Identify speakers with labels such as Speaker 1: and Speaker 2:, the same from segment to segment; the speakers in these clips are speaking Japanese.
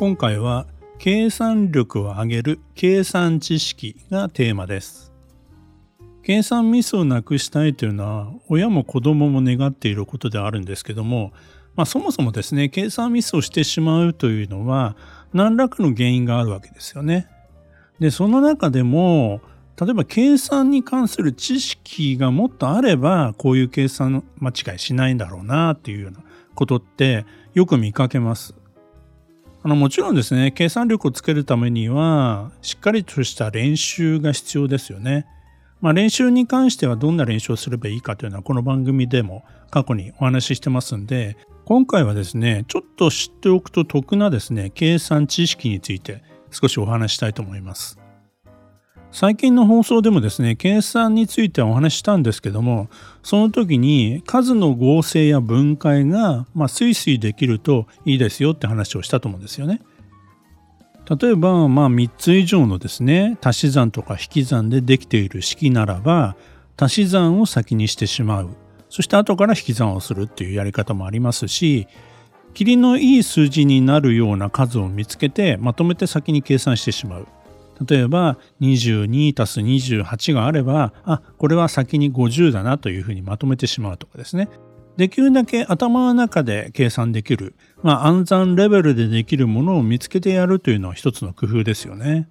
Speaker 1: 今回は計算力を上げる計算知識がテーマです計算ミスをなくしたいというのは親も子供も願っていることであるんですけども、まあ、そもそもですね計算ミスをしてしまうというのは何らかの原因があるわけですよね。でその中でも例えば計算に関する知識がもっとあればこういう計算間違いしないんだろうなっていうようなことってよく見かけます。あのもちろんですね計算力をつけるためにはしっかりとした練習が必要ですよね。まあ、練習に関してはどんな練習をすればいいかというのはこの番組でも過去にお話ししてますんで今回はですねちょっと知っておくと得なですね計算知識について少しお話したいと思います。最近の放送でもですね計算についてはお話ししたんですけどもその時に数の合成や分解が、まあ、スイスイできるといいですよって話をしたと思うんですよね。例えばまあ3つ以上のですね足し算とか引き算でできている式ならば足し算を先にしてしまうそして後から引き算をするっていうやり方もありますし霧のいい数字になるような数を見つけてまとめて先に計算してしまう例えば22たす28があればあこれは先に50だなというふうにまとめてしまうとかですねできるだけ頭の中で計算できる、まあ、暗算レベルでできるものを見つけてやるというのは一つの工夫ですよね。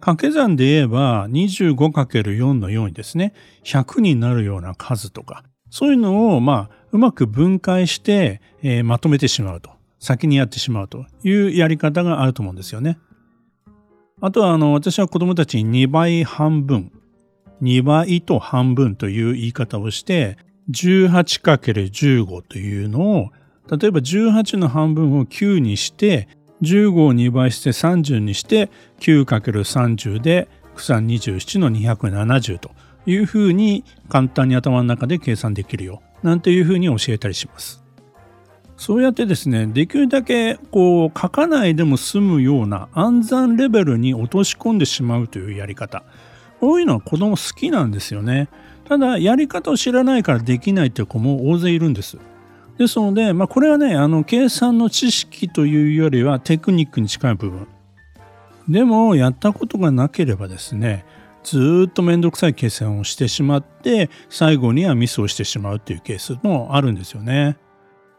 Speaker 1: 掛け算で言えば 25×4 のようにですね100になるような数とかそういうのをまあうまく分解して、えー、まとめてしまうと先にやってしまうというやり方があると思うんですよね。あとはあの私は子供たちに2倍半分2倍と半分という言い方をして 18×15 というのを例えば18の半分を9にして15を2倍して30にして 9×30 で草27の270というふうに簡単に頭の中で計算できるよなんていうふうに教えたりします。そうやってですねできるだけこう書かないでも済むような暗算レベルに落とし込んでしまうというやり方こういうのは子供好きなんですよね。ただやり方を知らないからできないという子も大勢いるんです。ですので、まあ、これはねあの計算の知識というよりはテクニックに近い部分でもやったことがなければですねずっと面倒くさい計算をしてしまって最後にはミスをしてしまうというケースもあるんですよね。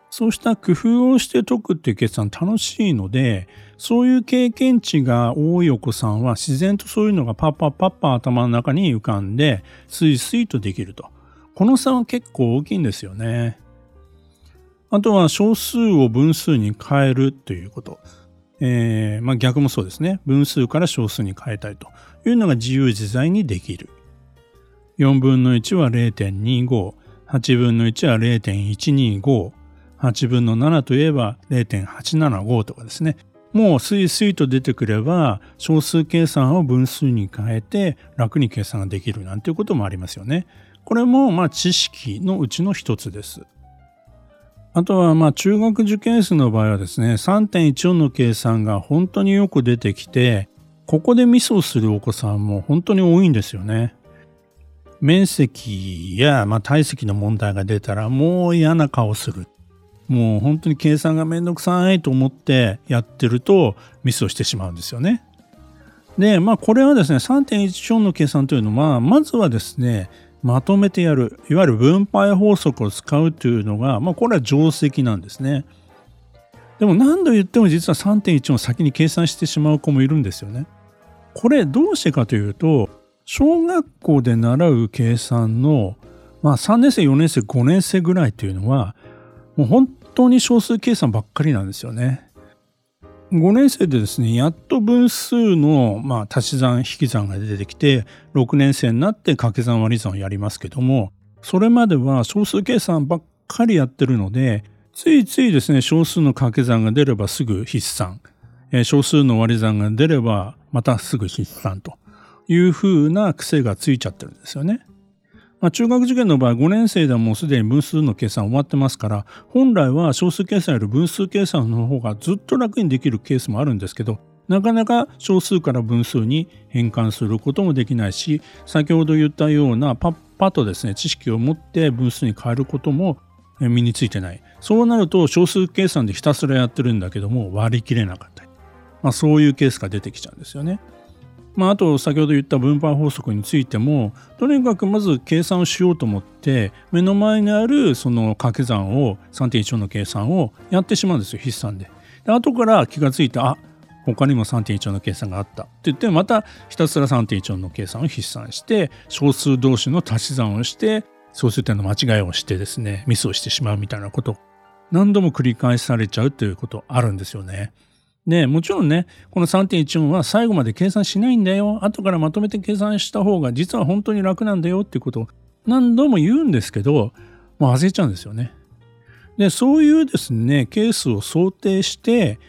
Speaker 1: そうした工夫をして解くっていう計算楽しいのでそういう経験値が多いお子さんは自然とそういうのがパッパッパッパ頭の中に浮かんでスイスイとできると。この差は結構大きいんですよね。あとは小数を分数に変えるということ。えー、まあ逆もそうですね。分数から小数に変えたいというのが自由自在にできる。4分の1は0.25、8分の1は0.125、8分の7といえば0.875とかですね。もうスイスイと出てくれば小数計算を分数に変えて楽に計算ができるなんていうこともありますよね。これもまあ知識のうちの一つです。あとはまあ中学受験数の場合はですね3.14の計算が本当によく出てきてここでミスをするお子さんも本当に多いんですよね。面積やま体積の問題が出たらもう嫌な顔する。もう本当に計算がめんどくさいと思ってやってるとミスをしてしまうんですよね。で、まあこれはですね、3.14の計算というのは、まずはですね、まとめてやる、いわゆる分配法則を使うというのが、まあこれは定石なんですね。でも何度言っても実は3.1を先に計算してしまう子もいるんですよね。これどうしてかというと、小学校で習う計算の、まあ3年生、4年生、5年生ぐらいというのは、もう本当に小数計算ばっかりなんですよね。5年生でですねやっと分数の、まあ、足し算引き算が出てきて6年生になって掛け算割り算をやりますけどもそれまでは小数計算ばっかりやってるのでついついですね、小数の掛け算が出ればすぐ筆算、えー、小数の割り算が出ればまたすぐ筆算という風な癖がついちゃってるんですよね。まあ、中学受験の場合5年生ではもうすでに分数の計算終わってますから本来は小数計算より分数計算の方がずっと楽にできるケースもあるんですけどなかなか小数から分数に変換することもできないし先ほど言ったようなパッパとですね知識を持って分数に変えることも身についてないそうなると小数計算でひたすらやってるんだけども割り切れなかったり、まあ、そういうケースが出てきちゃうんですよね。まあ、あと先ほど言った分配法則についてもとにかくまず計算をしようと思って目の前にあるその掛け算を3.14の計算をやってしまうんですよ筆算で。で後から気がついてあ他にも3.14の計算があったって言ってまたひたすら3.14の計算を筆算して小数同士の足し算をして小数点の間違いをしてですねミスをしてしまうみたいなこと何度も繰り返されちゃうということあるんですよね。でもちろんねこの3.14は最後まで計算しないんだよ後からまとめて計算した方が実は本当に楽なんだよっていうことを何度も言うんですけど、まあ、焦っちゃうんですよね。でそういうですねケースを想定して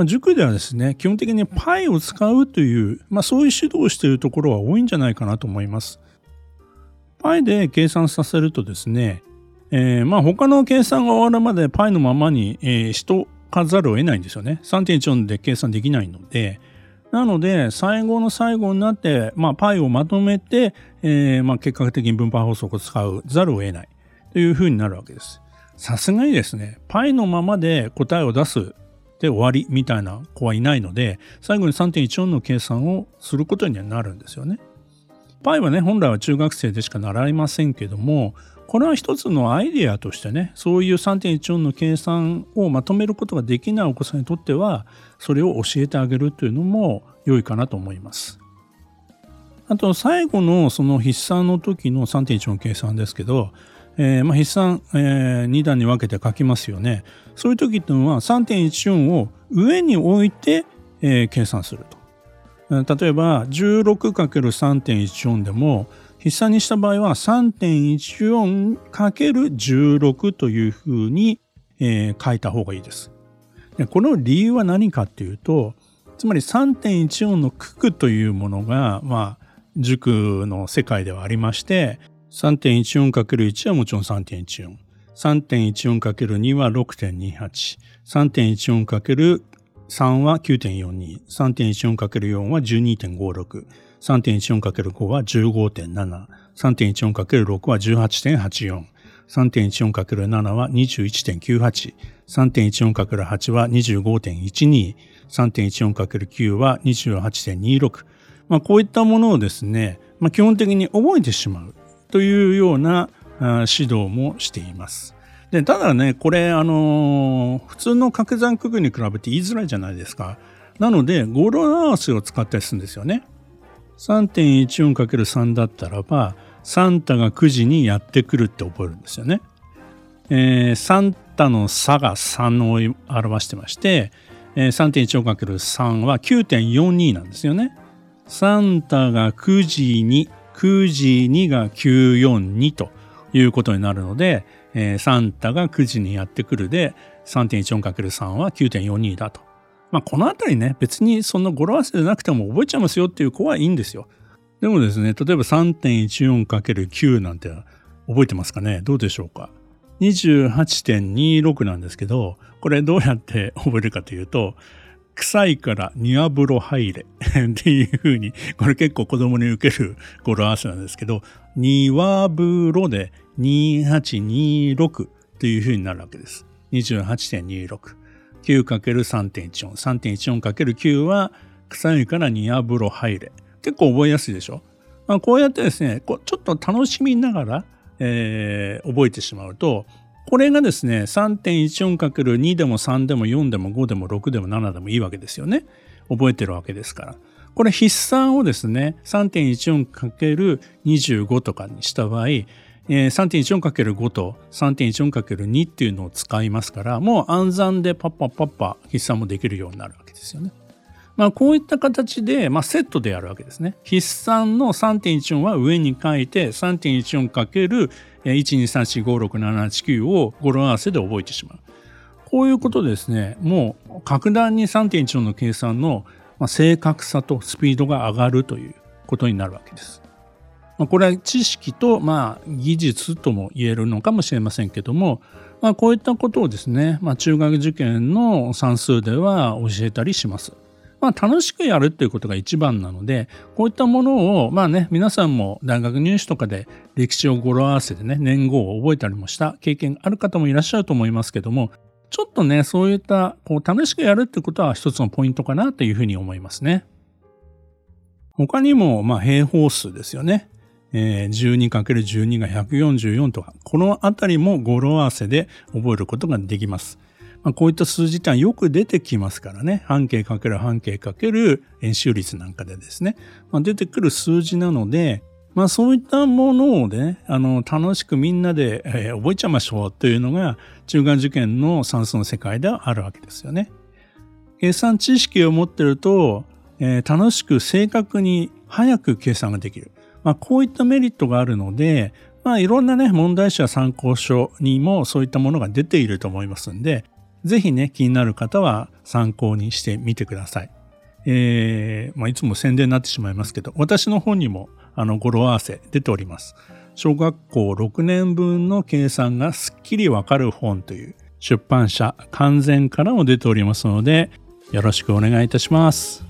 Speaker 1: ま塾ではですね、基本的に Pi を使うという、まあ、そういう指導をしているところは多いんじゃないかなと思います。Pi で計算させるとですね、えー、まあ他の計算が終わるまで Pi のままに、えー、しとかざるを得ないんですよね。3.14で計算できないので。なので、最後の最後になって、まあ、パイをまとめて、えー、まあ、結果的に分配法則を使うざるを得ないというふうになるわけです。さすがにですね、パイのままで答えを出すで終わりみたいな子はいないので、最後に3.14の計算をすることにはなるんですよね。パイはね、本来は中学生でしか習いませんけども、これは一つのアイデアとしてねそういう3.14の計算をまとめることができないお子さんにとってはそれを教えてあげるというのも良いかなと思います。あと最後のその筆算の時の3.1の計算ですけど、えー、ま筆算、えー、2段に分けて書きますよね。そういう時っていうのは3.14を上に置いて、えー、計算すると。例えば 16×3.14 でも筆算にした場合は 3.14×16 というふうに、えー、書いた方がいいです。でこの理由は何かっていうとつまり3.14の九九というものが、まあ、塾の世界ではありまして 3.14×1 はもちろん3.14。3.14×2 は6.28。3.14×3 は9.42。3.14×4 は12.56。3.14×5 は15.7、3.14×6 は18.84、3.14×7 は21.98、3.14×8 は25.12、3.14×9 は28.26。まあ、こういったものをですね、まあ、基本的に覚えてしまうというような指導もしています。でただね、これ、あのー、普通の掛け算区分に比べて言いづらいじゃないですか。なので、語呂合わせを使ったりするんですよね。3.14×3 だったらば、サンタが9時にやってくるって覚えるんですよね。えー、サンタの差が3を表してまして、えー、3.14×3 は9.42なんですよね。サンタが9時に、9時にが942ということになるので、えー、サンタが9時にやってくるで、3.14×3 は9.42だと。まあ、このあたりね、別にそんな語呂合わせでなくても覚えちゃいますよっていう子はいいんですよ。でもですね、例えば 3.14×9 なんて覚えてますかね？どうでしょうか ?28.26 なんですけど、これどうやって覚えるかというと、臭いから庭風呂入れ っていうふうに、これ結構子供に受ける語呂合わせなんですけど、庭風呂で2826というふうになるわけです。28.26。9×3.14。3.14×9 は臭いからニア風呂入れ。結構覚えやすいでしょ？まあ、こうやってですね、ちょっと楽しみながら、えー、覚えてしまうと、これがですね、3.14×2 でも3でも4でも5でも6でも7でもいいわけですよね。覚えてるわけですから。これ筆算をですね、3.14×25 とかにした場合、えー、3.14×5 と 3.14×2 っていうのを使いますからもう暗算でパッパッパッパ筆算もできるようになるわけですよね。まあ、こういった形で、まあ、セットでやるわけですね。筆算の3.14は上に書いて 3.14×123456789 を語呂合わせで覚えてしまう。こういうことですね、もう格段に3.14の計算の正確さとスピードが上がるということになるわけです。まこれは知識と、まあ、技術とも言えるのかもしれませんけども、まあ、こういったことをですね、まあ、中学受験の算数では教えたりします。まあ、楽しくやるっていうことが一番なので、こういったものを、まあね、皆さんも大学入試とかで歴史を語呂合わせてね、年号を覚えたりもした経験ある方もいらっしゃると思いますけども、ちょっとね、そういった、こう、楽しくやるってことは一つのポイントかなというふうに思いますね。他にも、まあ、平方数ですよね。えー、12×12 が144とか、このあたりも語呂合わせで覚えることができます。まあ、こういった数字ってよく出てきますからね。半径かける半径かける円周率なんかでですね。まあ、出てくる数字なので、まあそういったものをね、あの、楽しくみんなで、えー、覚えちゃいましょうというのが中間受験の算数の世界ではあるわけですよね。計算知識を持ってると、えー、楽しく正確に早く計算ができる。まあこういったメリットがあるので、まあいろんなね、問題集や参考書にもそういったものが出ていると思いますんで、ぜひね、気になる方は参考にしてみてください。えー、まあ、いつも宣伝になってしまいますけど、私の本にもあの語呂合わせ出ております。小学校6年分の計算がすっきりわかる本という出版社完全からも出ておりますので、よろしくお願いいたします。